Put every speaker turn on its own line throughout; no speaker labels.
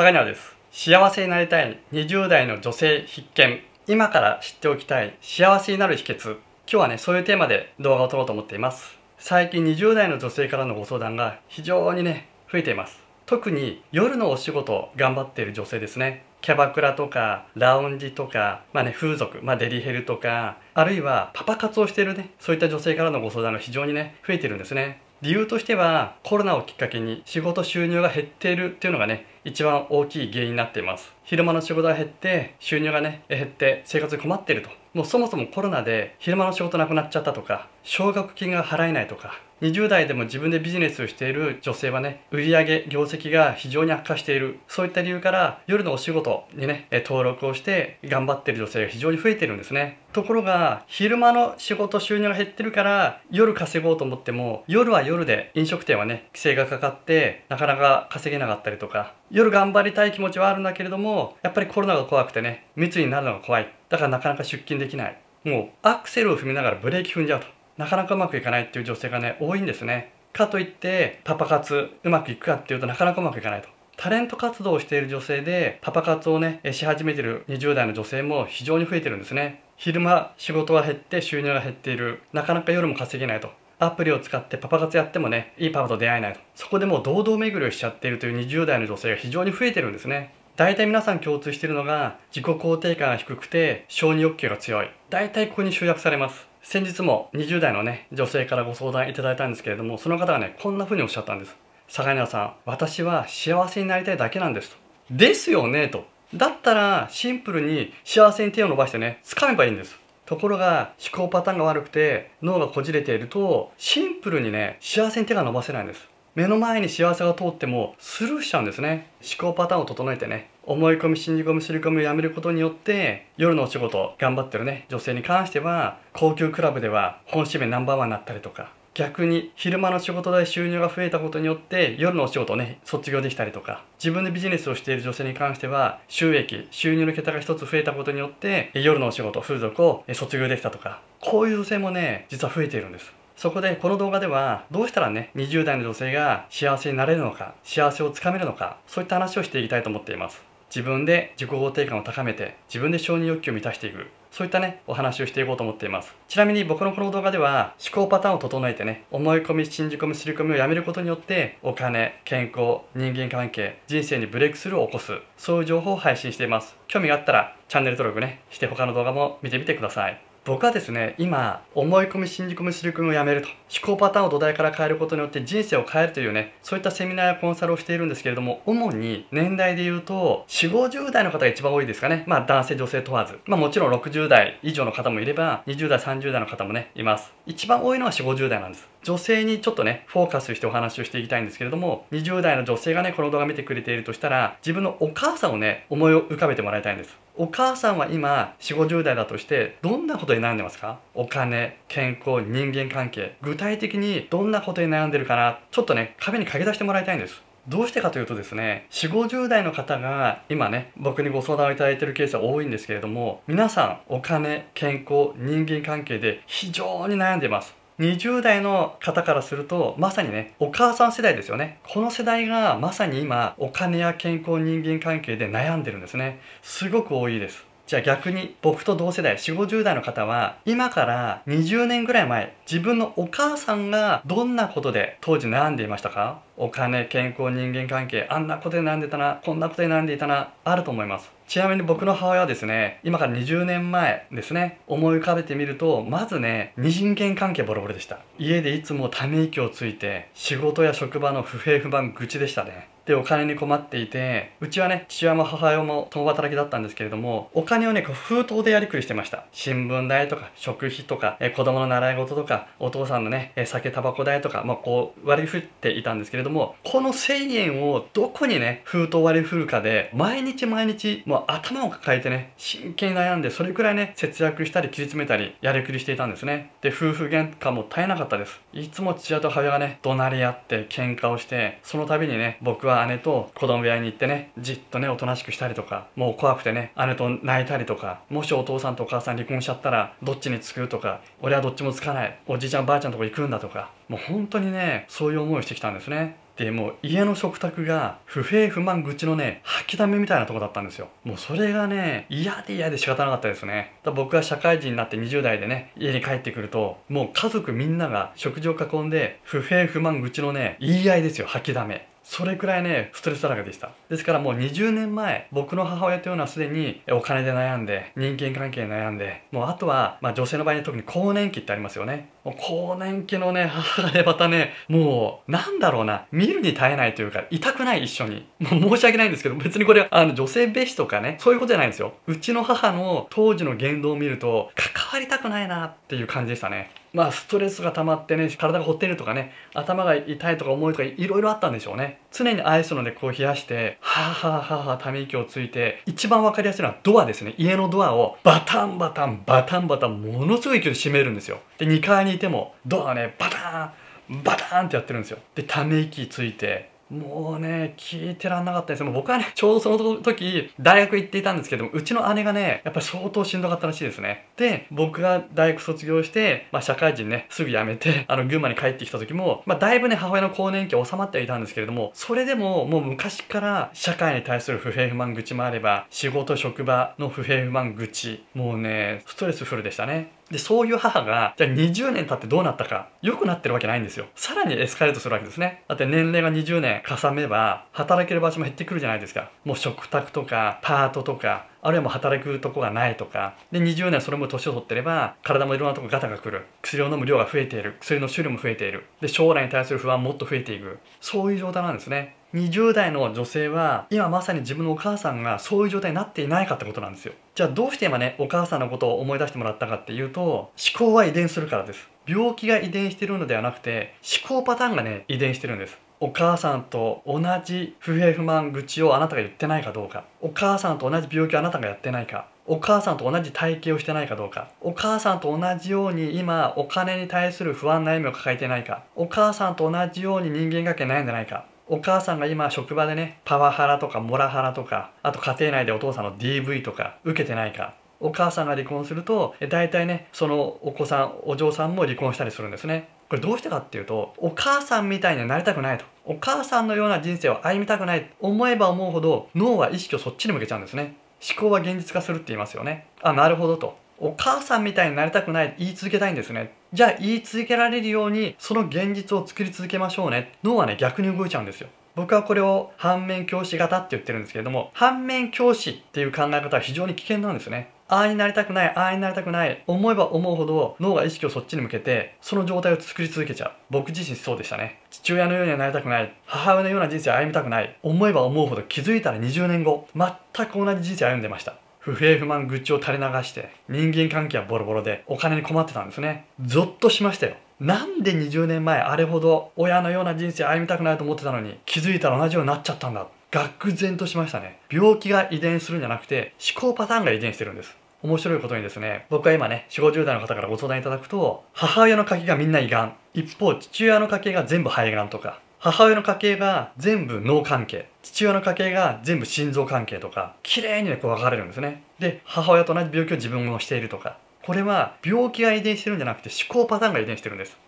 坂庭です。幸せになりたい20代の女性必見。今から知っておきたい幸せになる秘訣。今日はねそういうテーマで動画を撮ろうと思っています。最近20代の女性からのご相談が非常にね増えています。特に夜のお仕事頑張っている女性ですね。キャバクラとかラウンジとか、まあね、風俗、まあ、デリヘルとかあるいはパパ活をしているねそういった女性からのご相談が非常にね増えてるんですね。理由としてはコロナをきっかけに仕事収入が減っているっていうのがね一番大きい原因になっています。昼間の仕事が減って収入がね減って生活に困っていると。もうそもそもコロナで昼間の仕事なくなっちゃったとか奨学金が払えないとか20代でも自分でビジネスをしている女性はね売上業績が非常に悪化しているそういった理由から夜のお仕事にね登録をして頑張ってる女性が非常に増えてるんですね。ところが昼間の仕事収入が減ってるから夜稼ごうと思っても夜は夜で飲食店はね規制がかかってなかなか稼げなかったりとか夜頑張りたい気持ちはあるんだけれどもやっぱりコロナが怖くてね密になるのが怖い。だからなかなか出勤できない。もうアクセルを踏みながらブレーキ踏んじゃうと。なかなかうまくいかないっていう女性がね多いんですね。かといってパパ活うまくいくかっていうとなかなかうまくいかないと。タレント活動をしている女性でパパ活をねし始めてる20代の女性も非常に増えてるんですね。昼間仕事が減って収入が減っている。なかなか夜も稼げないと。アプリを使ってパパ活やってもねいいパパと出会えないと。そこでもう堂々巡りをしちゃっているという20代の女性が非常に増えてるんですね。大体皆さん共通しているのが自己肯定感が低くて承認欲求が強い。大体ここに集約されます。先日も20代のね女性からご相談いただいたんですけれどもその方がねこんな風におっしゃったんです。坂根さん私は幸せになりたいだけなんですと。ですよねと。だったらシンプルに幸せに手を伸ばしてね掴めばいいんです。ところが思考パターンが悪くて脳がこじれているとシンプルにね幸せに手が伸ばせないんです。目の前に幸せが通ってもスルーしちゃうんですね。思考パターンを整えてね。思い込み信じ込みすり込みをやめることによって夜のお仕事頑張ってるね。女性に関しては高級クラブでは本指名ナンバーワンになったりとか逆に昼間の仕事で収入が増えたことによって夜のお仕事をね卒業できたりとか自分でビジネスをしている女性に関しては収益収入の桁が一つ増えたことによって夜のお仕事風俗を卒業できたとかこういう女性もね実は増えているんです。そこでこの動画ではどうしたらね20代の女性が幸せになれるのか幸せをつかめるのかそういった話をしていきたいと思っています。自分で自己肯定感を高めて自分で承認欲求を満たしていく。そういったねお話をしていこうと思っています。ちなみに僕のこの動画では思考パターンを整えてね思い込み信じ込みすり込みをやめることによってお金健康人間関係人生にブレイクスルーを起こす。そういう情報を配信しています。興味があったらチャンネル登録ねして他の動画も見てみてください。僕はですね今思い込み信じ込みすり込みをやめると。思考パターンを土台から変えることによって人生を変えるというねそういったセミナーやコンサルをしているんですけれども主に年代で言うと4 5 0代の方が一番多いですかね。まあ男性女性問わず。まあもちろん60代以上の方もいれば20代30代の方もねいます。一番多いのは4 5 0代なんです。女性にちょっとねフォーカスしてお話をしていきたいんですけれども20代の女性がねこの動画見てくれているとしたら自分のお母さんをね思い浮かべてもらいたいんです。お母さんは今4 5 0代だとしてどんなことに悩んでますか？お金健康人間関係具体的にどんなことに悩んでるかな？ちょっとね壁にかけ出してもらいたいんです。どうしてかというとですね4 5 0代の方が今ね僕にご相談をいただいているケースは多いんですけれども皆さんお金健康人間関係で非常に悩んでいます。20代の方からするとまさにねお母さん世代ですよね。この世代がまさに今お金や健康人間関係で悩んでるんですね。すごく多いです。じゃあ逆に僕と同世代4 5 0代の方は今から20年ぐらい前自分のお母さんがどんなことで当時悩んでいましたか？お金健康人間関係あんなことで悩んでたなこんなことで悩んでいたなあると思います。ちなみに僕の母親はですね今から20年前ですね思い浮かべてみるとまずね人間関係ボロボロでした。家でいつもため息をついて仕事や職場の不平不満愚痴でしたね。でお金に困っていてうちはね父親も母親も共働きだったんですけれどもお金をねこう封筒でやりくりしてました。新聞代とか食費とかえ子供の習い事とかお父さんのねえ酒タバコ代とか、まあ、こう割り振っていたんですけれどもこの1000円をどこにね封筒割り振るかで毎日毎日もう頭を抱えてね真剣に悩んでそれくらいね節約したり切り詰めたりやりくりしていたんですね。で夫婦喧嘩も絶えなかったです。いつも父親と母親がね怒鳴り合って喧嘩をしてその度にね僕は姉と子供部屋に行ってねじっとねおとなしくしたりとかもう怖くてね姉と泣いたりとかもしお父さんとお母さん離婚しちゃったらどっちにつくとか俺はどっちもつかないおじいちゃんばあちゃんとこ行くんだとかもう本当にねそういう思いをしてきたんですね。でもう家の食卓が不平不満愚痴のね吐きだめみたいなとこだったんですよ。もうそれがね嫌で嫌で仕方なかったですね。だ僕が社会人になって20代でね家に帰ってくるともう家族みんなが食事を囲んで不平不満愚痴のね言い合いですよ吐きだめ。それくらいね、ストレスだらけでした。ですからもう20年前、僕の母親というのはすでにお金で悩んで、人間関係で悩んで、もうあとは、まあ女性の場合に特に更年期ってありますよね。もう更年期のね、母がね、またね、もう、なんだろうな、見るに耐えないというか、痛くない一緒に。もう申し訳ないんですけど、別にこれ、あの、女性蔑視とかね、そういうことじゃないんですよ。うちの母の当時の言動を見ると、関わりたくないなっていう感じでしたね。まあストレスが溜まってね体がほってるとかね頭が痛いとか重いとかいろいろあったんでしょうね。常にアイスのでこう冷やしてはあはあはあはあため息をついて一番わかりやすいのはドアですね。家のドアをバタンバタンバタンバタンものすごい勢いで閉めるんですよ。で2階にいてもドアねバタンバタンってやってるんですよ。でため息ついてもうね、聞いてらんなかったですもう僕はね、ちょうどその時、大学行っていたんですけども、うちの姉がね、やっぱり相当しんどかったらしいですね。で、僕が大学卒業して、まあ社会人ね、すぐ辞めて、あの、群馬に帰ってきた時も、まあだいぶね、母親の更年期収まってはいたんですけれども、それでももう昔から社会に対する不平不満愚痴もあれば、仕事職場の不平不満愚痴、もうね、ストレスフルでしたね。で、そういう母が、じゃあ20年経ってどうなったか、良くなってるわけないんですよ。さらにエスカレートするわけですね。だって年齢が20年重ねば、働ける場所も減ってくるじゃないですか。もう食卓とか、パートとか、あるいはもう働くとこがないとか、で、20年それも年を取ってれば、体もいろんなとこガタが来る。薬を飲む量が増えている。薬の種類も増えている。で、将来に対する不安もっと増えていく。そういう状態なんですね。20代の女性は今まさに自分のお母さんがそういう状態になっていないかってことなんですよ。じゃあどうして今ねお母さんのことを思い出してもらったかっていうと思考は遺伝するからです。病気が遺伝してるのではなくて思考パターンがね遺伝してるんです。お母さんと同じ不平不満愚痴をあなたが言ってないかどうか。お母さんと同じ病気をあなたがやってないか。お母さんと同じ体型をしてないかどうか。お母さんと同じように今お金に対する不安悩みを抱えてないか。お母さんと同じように人間関係悩んでないか。お母さんが今職場でねパワハラとかモラハラとかあと家庭内でお父さんの DV とか受けてないか。お母さんが離婚すると大体ねそのお子さんお嬢さんも離婚したりするんですね。これどうしてかっていうとお母さんみたいになりたくないと。お母さんのような人生を歩みたくない。思えば思うほど脳は意識をそっちに向けちゃうんですね。思考は現実化するって言いますよね。あなるほどと。お母さんみたいになりたくない言い続けたいんですねじゃあ言い続けられるようにその現実を作り続けましょうね脳はね逆に動いちゃうんですよ僕はこれを反面教師型って言ってるんですけれども反面教師っていう考え方は非常に危険なんですねああになりたくない、ああになりたくない、思えば思うほど脳が意識をそっちに向けて、その状態を作り続けちゃう。僕自身そうでしたね。父親のようにはなりたくない、母親のような人生を歩みたくない、思えば思うほど気づいたら20年後、全く同じ人生を歩んでました。不平不満愚痴を垂れ流して人間関係はボロボロでお金に困ってたんですね。ゾッとしましたよ。なんで20年前あれほど親のような人生歩みたくないと思ってたのに気づいたら同じようになっちゃったんだ。愕然としましたね。病気が遺伝するんじゃなくて思考パターンが遺伝してるんです。面白いことにですね僕は今ね4 5 0代の方からご相談いただくと母親の家系がみんな胃がん。一方父親の家系が全部肺がんとか。母親の家系が全部脳関係。父親の家系が全部心臓関係とか綺麗にねこう分かれるんですね。で母親と同じ病気を自分もしているとか。これは病気が遺伝してるんじゃなくて思考パターンが遺伝してるんです。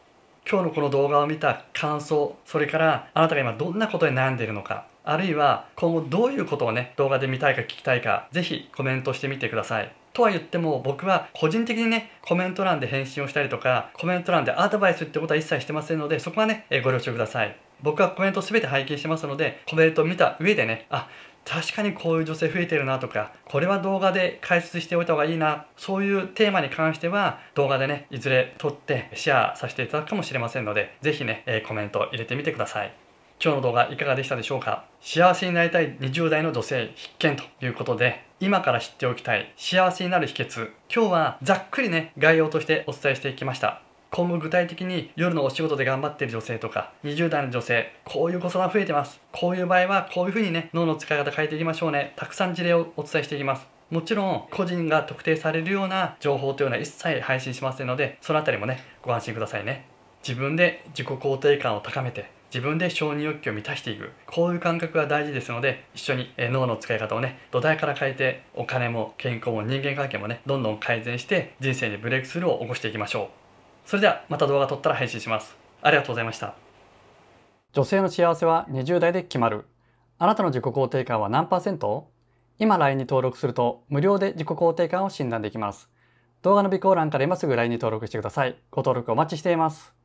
今日のこの動画を見た感想それからあなたが今どんなことに悩んでいるのかあるいは今後どういうことをね動画で見たいか聞きたいかぜひコメントしてみてください。とは言っても僕は個人的にねコメント欄で返信をしたりとかコメント欄でアドバイスってことは一切してませんのでそこはねご了承ください。僕はコメント全て拝見してますのでコメントを見た上でねあ確かにこういう女性増えてるなとかこれは動画で解説しておいた方がいいなそういうテーマに関しては動画でねいずれ撮ってシェアさせていただくかもしれませんので是非ね、えコメント入れてみてください。今日の動画いかがでしたでしょうか？幸せになりたい20代の女性必見ということで今から知っておきたい幸せになる秘訣今日はざっくりね概要としてお伝えしていきました。今後具体的に夜のお仕事で頑張っている女性とか20代の女性こういう子相談増えてます。こういう場合はこういうふうにね脳の使い方変えていきましょうね。たくさん事例をお伝えしていきます。もちろん個人が特定されるような情報というのは一切配信しませんのでそのあたりもねご安心くださいね。自分で自己肯定感を高めて自分で承認欲求を満たしていくこういう感覚が大事ですので一緒に脳の使い方をね土台から変えてお金も健康も人間関係もねどんどん改善して人生にブレイクスルーを起こしていきましょうそれではまた動画撮ったら配信します。ありがとうございました。女性の幸せは20代で決まる。あなたの自己肯定感は何パーセント？今 LINE に登録すると無料で自己肯定感を診断できます。動画の備考欄から今すぐ LINE に登録してください。ご登録お待ちしています。